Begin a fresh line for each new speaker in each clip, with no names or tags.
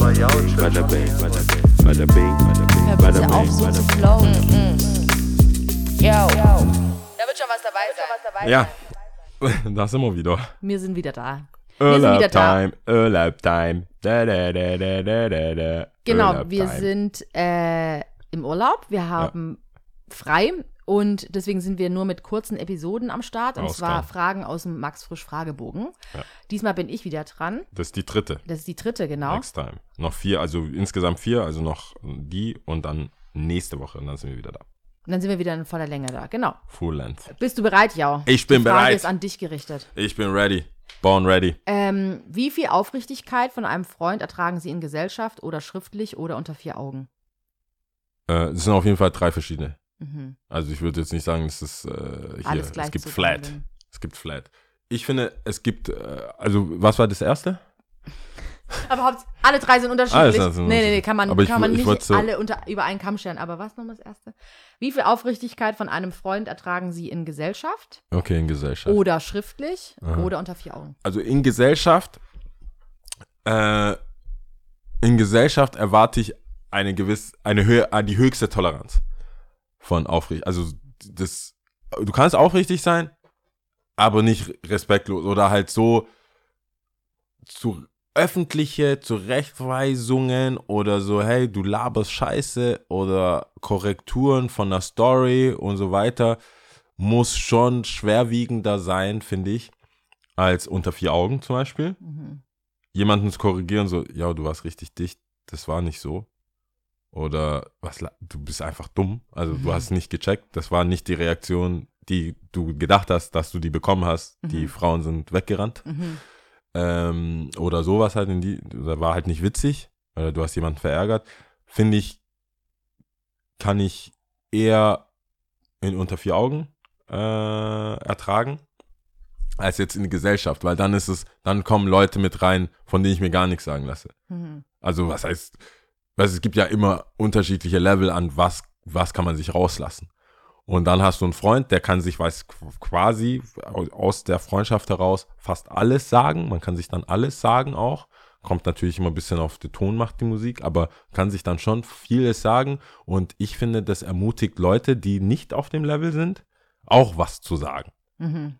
Ja,
Bada bing, bada bing, bada bing,
auf,
bing,
so zu
bing.
flowen. Yo. Da wird schon was dabei sein.
Ja, da sind wir wieder.
Wir sind wieder da. Wir sind wieder da.
Urlaubtime, Urlaubtime. Da, da, da, da, da, da, da.
Genau, wir sind äh, im Urlaub. Wir haben frei und deswegen sind wir nur mit kurzen Episoden am Start. Und zwar
Ausgang.
Fragen aus dem Max Frisch Fragebogen.
Ja.
Diesmal bin ich wieder dran.
Das ist die dritte.
Das ist die dritte, genau.
Next time. Noch vier, also insgesamt vier, also noch die und dann nächste Woche und dann sind wir wieder da.
Und dann sind wir wieder in voller Länge da. Genau.
Full length.
Bist du bereit, Jau?
Ich bin
die Frage
bereit.
ist an dich gerichtet.
Ich bin ready. Born ready.
Ähm, wie viel Aufrichtigkeit von einem Freund ertragen Sie in Gesellschaft oder schriftlich oder unter vier Augen?
Äh, Es sind auf jeden Fall drei verschiedene.
Mhm.
Also ich würde jetzt nicht sagen, es ist äh, hier,
Alles gleich
es gibt flat.
behandeln.
Es gibt flat. Ich finde, es gibt, äh, also was war das erste?
Aber haupt, alle drei sind unterschiedlich.
Alles sind
nee, nee, nee, kann man,
Aber ich
kann man nicht
so-
alle unter, über einen Kamm scheren. Aber was nochmal das erste? Wie viel Aufrichtigkeit von einem Freund ertragen Sie in Gesellschaft
Okay, in Gesellschaft.
oder schriftlich
Aha.
oder unter vier Augen?
Also in Gesellschaft, äh, in Gesellschaft erwarte ich eine gewisse, eine Höhe, die höchste Toleranz von aufrichtig. Also das, du kannst aufrichtig sein, aber nicht respektlos oder halt so zu öffentliche Zurechtweisungen oder so, hey, du laberst Scheiße oder Korrekturen von einer Story und so weiter muss schon schwerwiegender sein, finde ich, als unter vier Augen zum Beispiel.
Mhm.
Jemanden zu korrigieren, so, ja, du warst richtig dicht, das war nicht so. Oder was, du bist einfach dumm, also du hast nicht gecheckt, das war nicht die Reaktion, die du gedacht hast, dass du die bekommen hast. Die
Mhm.
Frauen sind weggerannt.
Mhm.
Ähm, oder sowas halt in die, war halt nicht witzig, oder du hast jemanden verärgert. Finde ich, kann ich eher in unter vier Augen äh, ertragen, als jetzt in die Gesellschaft, weil dann ist es, dann kommen Leute mit rein, von denen ich mir gar nichts sagen lasse.
Mhm.
Also was heißt, weißt, es gibt ja immer unterschiedliche Level an was, was kann man sich rauslassen. Und dann hast du einen Freund, der kann sich, weiß quasi aus der Freundschaft heraus fast alles sagen. Man kann sich dann alles sagen auch. Kommt natürlich immer ein bisschen auf die Tonmacht, die Musik, aber kann sich dann schon vieles sagen. Und ich finde, das ermutigt Leute, die nicht auf dem Level sind, auch was zu sagen
Mhm.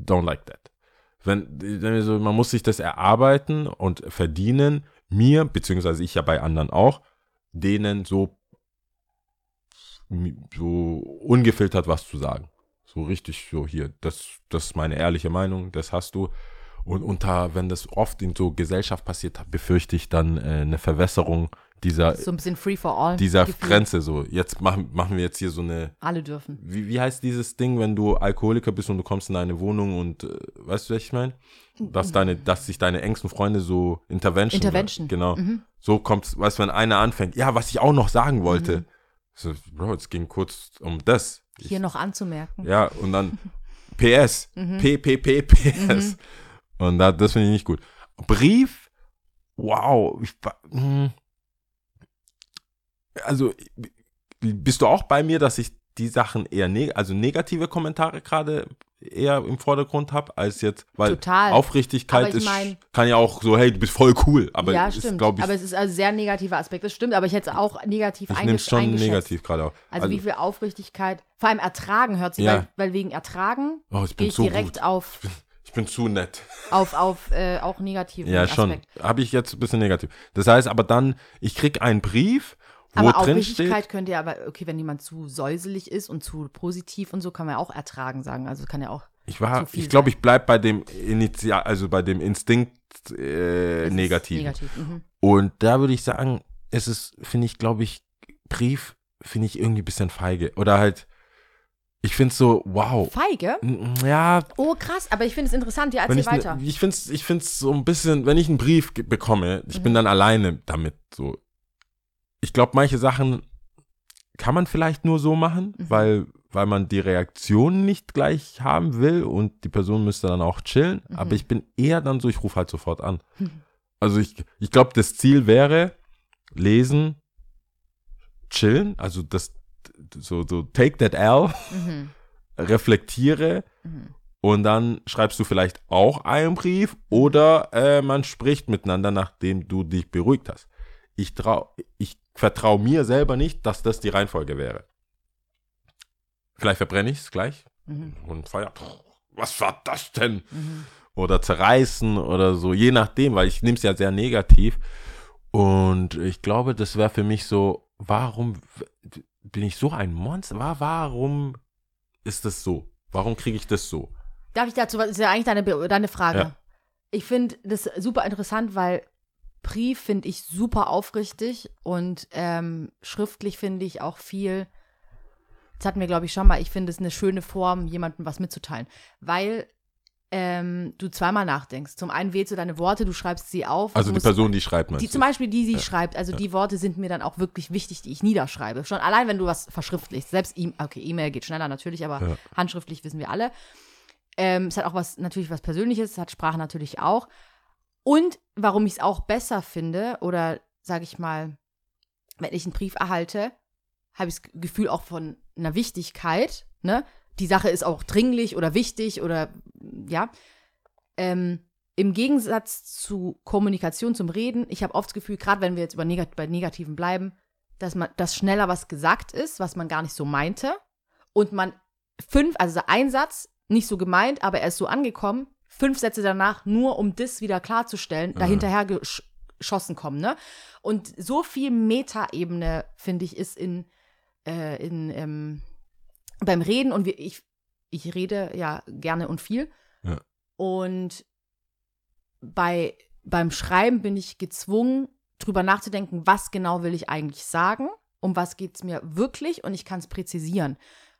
don't like that. Wenn, wenn so, man muss sich das erarbeiten und verdienen, mir, beziehungsweise ich ja bei anderen auch, denen so, so ungefiltert was zu sagen. So richtig so hier, das, das ist meine ehrliche Meinung, das hast du. Und unter, wenn das oft in so Gesellschaft passiert, befürchte ich dann äh, eine Verwässerung dieser,
So ein bisschen free for all.
dieser
Gefühl.
Grenze. So, jetzt machen, machen wir jetzt hier so eine,
Alle dürfen.
wie, wie heißt dieses Ding, wenn du Alkoholiker bist und du kommst in eine Wohnung und äh, weißt du, was ich meine? Dass deine, dass sich deine engsten Freunde so Intervention.
Intervention.
Genau.
Mhm.
So kommt, weißt du, wenn einer anfängt, ja, was ich auch noch sagen wollte. So, Bro, es ging kurz um das. Ich,
Hier noch anzumerken.
ja, und dann PS.
Mhm.
P, P, P, PS. Und da, das finde ich nicht gut. Brief, wow. Ich, war- hm. Also, bist du auch bei mir, dass ich die Sachen eher, neg also negative Kommentare gerade eher im Vordergrund habe, als jetzt, weil
Total.
Aufrichtigkeit ist,
mein-
kann ja auch so, hey, du bist voll cool, aber
ja,
ist,
stimmt.
glaube ich,
aber es ist ein sehr negativer Aspekt. Das stimmt, aber ich hätte es auch negativ
ich
eingesch-
schon
eingeschätzt.
negativ gerade auch.
Also, wie viel Aufrichtigkeit, vor allem Ertragen hört sich,
Ja.
weil, weil wegen Ertragen
Oh, ich
gehe
bin
ich
so
direkt
gut.
auf,
Ich bin zu nett.
auf, auf äh, auch negativen
Ja, schon.
Aspekt.
Habe ich jetzt ein bisschen negativ. Das heißt aber dann, ich krieg einen Brief,
Aber Aufrichtigkeit könnte ja aber, okay, wenn jemand zu säuselig ist und zu positiv und so, kann man ja auch ertragen sagen. Also kann ja auch.
ich war, ich glaube, ich bleib bei dem Initial, also bei dem Instinkt äh, negativ.
Negativ. Mhm.
Und da würde ich sagen, es ist, finde ich, glaube ich, Brief finde ich irgendwie ein bisschen feige. Oder halt, ich finde es so, wow.
Feige?
Ja,
Oh, krass, aber ich finde es interessant. Ja, erzähl
ich,
weiter.
ne, ich finde es ich find's so ein bisschen, wenn ich einen Brief bekomme, ich bin
Mhm.
dann alleine damit so. Ich glaube, manche Sachen kann man vielleicht nur so machen,
Mhm.
weil, weil man die Reaktion nicht gleich haben will und die Person müsste dann auch chillen.
Mhm.
Aber ich bin eher dann so, ich rufe halt sofort an. Also ich, ich glaube, das Ziel wäre, lesen, chillen, also das, so, so take that L,
Mhm.
reflektiere
Mhm.
und dann schreibst du vielleicht auch einen Brief oder äh, man spricht miteinander, nachdem du dich beruhigt hast. Ich, trau, ich vertraue mir selber nicht, dass das die Reihenfolge wäre. Vielleicht verbrenne ich es gleich
Mhm.
und feier. Was war das denn? Oder zerreißen oder so, je nachdem, weil ich nehme es ja sehr negativ. Und ich glaube, das wäre für mich so, warum bin ich so ein Monster? Wa- Warum ist das so? Warum kriege ich das so?
Darf ich dazu, was ist ja eigentlich deine, deine Frage.
Ja.
Ich finde das super interessant, weil Brief finde ich super aufrichtig und ähm, schriftlich finde ich auch viel. Das hatten wir, glaube ich, schon mal. Ich finde es eine schöne Form, jemandem was mitzuteilen, weil ähm, du zweimal nachdenkst. Zum einen wählst du deine Worte, du schreibst sie auf.
Also die
musst-
Person, die schreibt man.
die, zum Beispiel die, sie schreibt, also die Worte sind mir dann auch wirklich wichtig, die ich niederschreibe. Schon allein, wenn du was verschriftlichst. Selbst E- okay, E-Mail geht schneller natürlich, aber
Ja.
handschriftlich wissen wir alle. Ähm, es hat auch was, natürlich was Persönliches, es hat Sprache natürlich auch. Und warum ich es auch besser finde, oder sage ich mal, wenn ich einen Brief erhalte, habe ich das Gefühl auch von einer Wichtigkeit, ne? Die Sache ist auch dringlich oder wichtig oder ja. Ähm, Im Gegensatz zu Kommunikation, zum Reden, ich habe oft das Gefühl, gerade wenn wir jetzt über Negat bei Negativen bleiben, dass man, dass schneller was gesagt ist, was man gar nicht so meinte. Und man fünf, also ein Satz, nicht so gemeint, aber er ist so angekommen, fünf Sätze danach, nur um das wieder klarzustellen, dahinterher gesch geschossen kommen, ne? Und so viel Metaebene, finde ich, ist in, äh, in ähm, beim Reden und wir, ich, ich rede ja gerne und viel.
Ja.
Und bei, beim Schreiben bin ich gezwungen, drüber nachzudenken, was genau will ich eigentlich sagen, um was geht es mir wirklich und ich kann es präzisieren.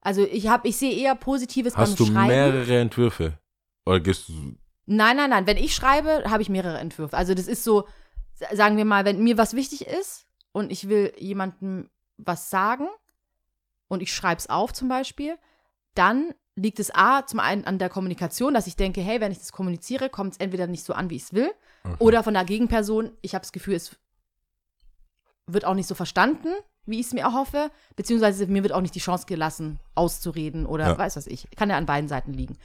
Also ich habe, ich sehe eher Positives
Hast du
beim Schreiben.
mehrere Entwürfe? Oder gehst du.
Nein, nein, nein. Wenn ich schreibe, habe ich mehrere Entwürfe. Also das ist so, sa- sagen wir mal, wenn mir was wichtig ist und ich will jemandem was sagen und ich schreibe es auf zum Beispiel, dann liegt es A, zum einen an der Kommunikation, dass ich denke, hey, wenn ich das kommuniziere, kommt es entweder nicht so an, wie ich es will,
Okay.
oder von der Gegenperson, ich habe das Gefühl, es wird auch nicht so verstanden, wie ich es mir erhoffe, beziehungsweise mir wird auch nicht die Chance gelassen, auszureden oder
Ja.
weiß was ich. Kann ja an beiden Seiten liegen.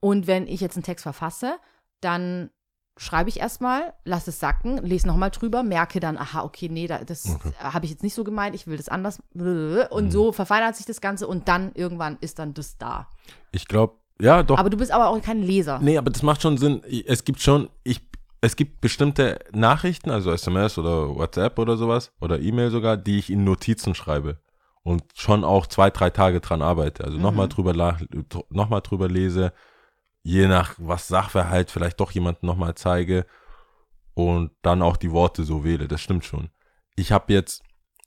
Und wenn ich jetzt einen Text verfasse, dann schreibe ich erstmal, lasse es sacken, lese nochmal drüber, merke dann, aha, okay, nee, da, das
Okay.
habe ich jetzt nicht so gemeint, ich will das anders. Und so verfeinert sich das Ganze und dann irgendwann ist dann das da.
Ich glaube, ja, doch.
Aber du bist aber auch kein Leser.
Nee, aber das macht schon Sinn. Es gibt schon, ich, es gibt bestimmte Nachrichten, also SMS oder WhatsApp oder sowas, oder E-Mail sogar, die ich in Notizen schreibe. Und schon auch zwei, drei Tage dran arbeite. Also nochmal drüber, la- noch mal drüber lese, je nach was Sachverhalt vielleicht doch jemanden nochmal zeige und dann auch die Worte so wähle. Das stimmt schon. Ich habe jetzt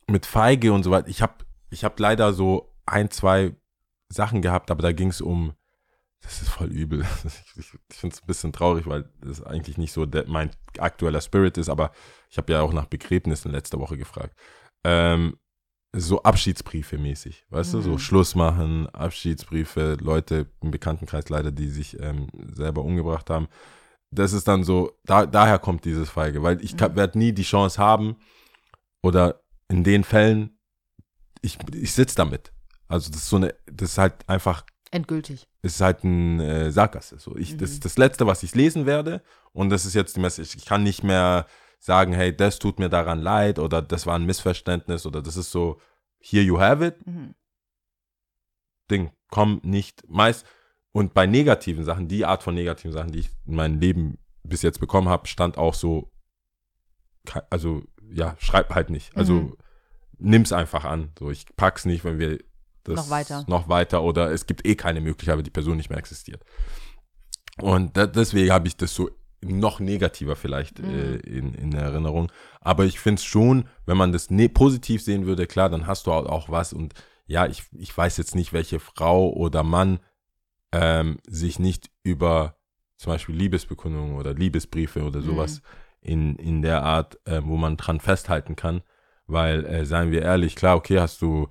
mit Feige und so weiter, ich habe ich hab leider so ein, zwei Sachen gehabt, aber da ging es um das ist voll übel. Ich, ich, finde es ein bisschen traurig, weil das eigentlich nicht so der, mein aktueller Spirit ist, aber ich habe ja auch nach Begräbnissen letzte Woche gefragt. Ähm, so Abschiedsbriefe mäßig, weißt du, so
Mhm.
Schluss machen, Abschiedsbriefe, Leute im Bekanntenkreis leider, die sich ähm, selber umgebracht haben. Das ist dann so, da, daher kommt dieses Feige, weil ich
Mhm.
werde nie die Chance haben oder in den Fällen, ich, ich sitze damit. Also das ist so eine, das ist halt einfach
Endgültig.
es ist halt ein äh, Sackgasse. So, ich, Das
Mhm.
ist das Letzte, was ich lesen werde. Und das ist jetzt die Message. Ich kann nicht mehr sagen, hey, das tut mir daran leid oder das war ein Missverständnis oder das ist so, here you have it.
Mhm.
Ding, komm nicht meist. Und bei negativen Sachen, die Art von negativen Sachen, die ich in meinem Leben bis jetzt bekommen habe, stand auch so, also ja, schreib halt nicht. Also
Mhm.
nimm's einfach an. So, ich pack's nicht, wenn wir das
Noch weiter.
noch weiter oder es gibt eh keine Möglichkeit, weil die Person nicht mehr existiert. Und da, deswegen habe ich das so noch negativer vielleicht
Mhm.
äh, in, in Erinnerung. Aber ich finde es schon, wenn man das ne positiv sehen würde, klar, dann hast du auch, auch was. Und ja, ich, ich weiß jetzt nicht, welche Frau oder Mann ähm, sich nicht über zum Beispiel Liebesbekundungen oder Liebesbriefe oder sowas in, in der Art, äh, wo man dran festhalten kann. Weil, äh, seien wir ehrlich, klar, okay, hast du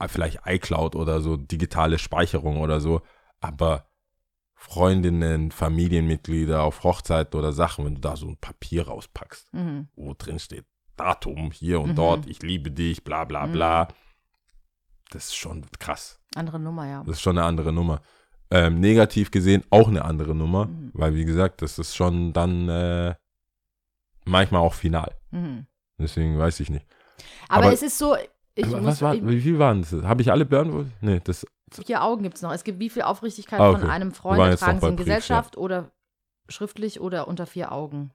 äh, vielleicht iCloud oder so, digitale Speicherung oder so, aber Freundinnen, Familienmitglieder auf Hochzeiten oder Sachen, wenn du da so ein Papier rauspackst,
Mhm.
wo drin steht Datum hier und
Mhm.
dort, ich liebe dich, bla bla bla, das ist schon krass.
Andere Nummer, ja.
Das ist schon eine andere Nummer. ähm, negativ gesehen auch eine andere Nummer,
Mhm.
weil wie gesagt, das ist schon dann äh, manchmal auch final.
Mhm.
Deswegen weiß ich nicht.
Aber,
Aber-
es ist so, ich
Aber
muss,
was war,
ich,
wie viel waren das? Habe ich alle Burn? Nee, das
vier Augen gibt es noch. Es gibt wie viel Aufrichtigkeit
Ah,
von
okay.
einem
Wir
Freund ertragen
noch
sie in
Brief,
Gesellschaft oder schriftlich oder unter vier Augen.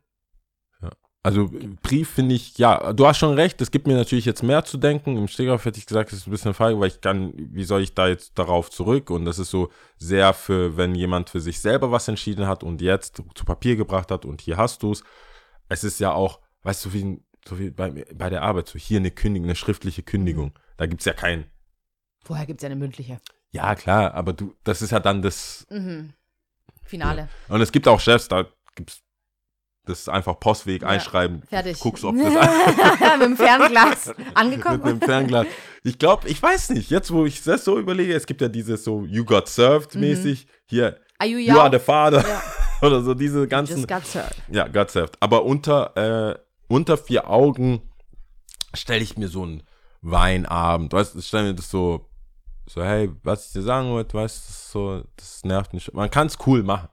Also Brief finde ich, ja, du hast schon recht, es gibt mir natürlich jetzt mehr zu denken. Im Stegreif hätte ich gesagt, das ist ein bisschen eine Frage, weil ich kann, wie soll ich da jetzt darauf zurück? Und das ist so sehr für, wenn jemand für sich selber was entschieden hat und jetzt zu Papier gebracht hat und hier hast du es. Es ist ja auch, weißt du, wie, so wie bei, bei der Arbeit, so hier eine Kündigung, eine schriftliche Kündigung. Da gibt es ja kein,
Vorher gibt es ja eine mündliche.
Ja klar, aber du, das ist ja dann das,
Mhm. Finale.
und es gibt auch Chefs, da gibt's das ist einfach Postweg
Ja,
einschreiben.
Fertig.
Guckst, ob
Mit
das
dem Fernglas
mit
angekommen.
einem Fernglas. Ich glaube, ich weiß nicht, jetzt wo ich das so überlege, es gibt ja dieses so You got served mäßig, hier,
Are you
You are the father
Mhm. Ja.
oder so diese ganzen,
Just got served.
ja, got served. Aber unter, äh, unter vier Augen stelle ich mir so einen Weinabend, weißt du, ich stelle mir das so, so, hey, was ich dir sagen wollte, weißt du, so, das nervt mich. Man kann es cool machen,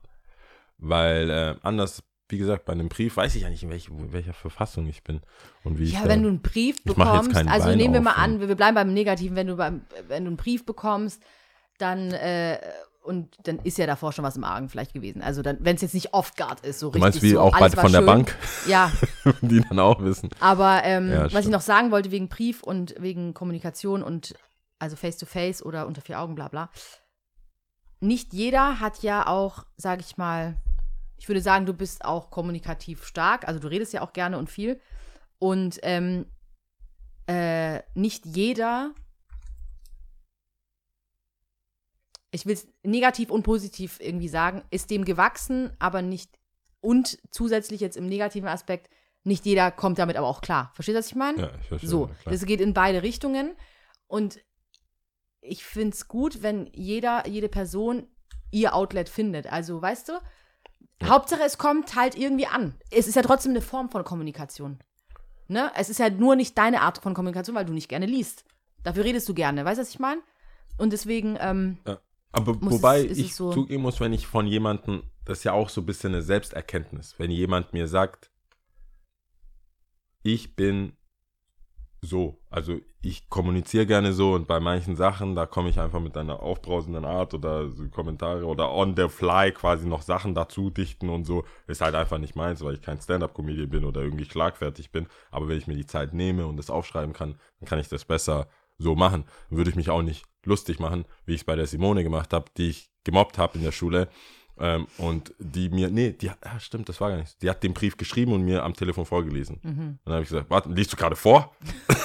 weil äh, anders, wie gesagt, bei einem Brief weiß ich ja nicht, in, welch, in welcher Verfassung ich bin und wie ich
Ja,
da,
wenn du einen Brief
Ich
bekommst, also
Wein
nehmen wir mal an, wir bleiben beim Negativen, wenn du beim, wenn du einen Brief bekommst, dann äh, und dann ist ja davor schon was im Argen vielleicht gewesen. Also dann, wenn es jetzt nicht off-guard ist, so
du
richtig
meinst wie
so,
auch bei, von der
schön.
Bank,
Ja,
die dann auch wissen.
aber ähm,
Ja,
was ich
stimmt.
noch sagen wollte wegen Brief und wegen Kommunikation und also Face-to-Face oder unter vier Augen, bla bla. Nicht jeder hat ja auch, sage ich mal, ich würde sagen, du bist auch kommunikativ stark, also du redest ja auch gerne und viel. Und ähm, äh, nicht jeder, ich will es negativ und positiv irgendwie sagen, ist dem gewachsen, aber nicht, und zusätzlich jetzt im negativen Aspekt, nicht jeder kommt damit aber auch klar. Verstehst du, was ich meine?
Ja, ich verstehe.
So,
klar.
das geht in beide Richtungen. Und ich finde es gut, wenn jeder, jede Person ihr Outlet findet. Also, weißt du, Hauptsache es kommt halt irgendwie an. Es ist ja trotzdem eine Form von Kommunikation. Ne? Es ist ja nur nicht deine Art von Kommunikation, weil du nicht gerne liest. Dafür redest du gerne. Weißt du, was ich meine? Und deswegen, ähm,
Aber
muss
wobei
es
ich
so-
zugeben muss, wenn ich von jemandem, das ist ja auch so ein bisschen eine Selbsterkenntnis, wenn jemand mir sagt, ich bin so, also ich kommuniziere gerne so und bei manchen Sachen, da komme ich einfach mit einer aufbrausenden Art oder so Kommentare oder on the fly quasi noch Sachen dazu dichten und so, ist halt einfach nicht meins, weil ich kein Stand-up-Comedian bin oder irgendwie schlagfertig bin, aber wenn ich mir die Zeit nehme und das aufschreiben kann, dann kann ich das besser so machen. Würde ich mich auch nicht lustig machen, wie ich es bei der Simone gemacht habe, die ich gemobbt habe in der Schule. Ähm, und die mir, nee, die, ja, stimmt, das war gar nicht. so. Die hat den Brief geschrieben und mir am Telefon vorgelesen.
mhm.
Und dann habe ich gesagt, warte, liest du gerade vor?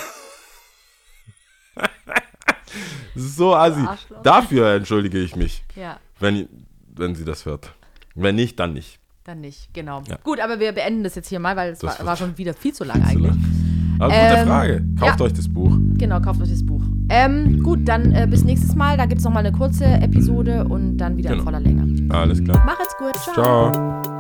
so assi.
Arschloch.
Dafür entschuldige ich mich,
ja,
wenn, wenn sie das hört. Wenn nicht, dann nicht.
dann nicht. Genau.
Ja.
Gut, aber wir beenden das jetzt hier mal, weil es war, war schon wieder viel zu lang
Zu
eigentlich.
lang. Aber gute
Ähm,
Frage. Kauft
ja.
euch das Buch.
Genau, kauft euch das Buch. Ähm, gut, dann äh, bis nächstes Mal. Da gibt es nochmal eine kurze Episode und dann wieder in
Genau.
voller Länge.
Alles klar.
Macht's gut. Ciao.
Ciao.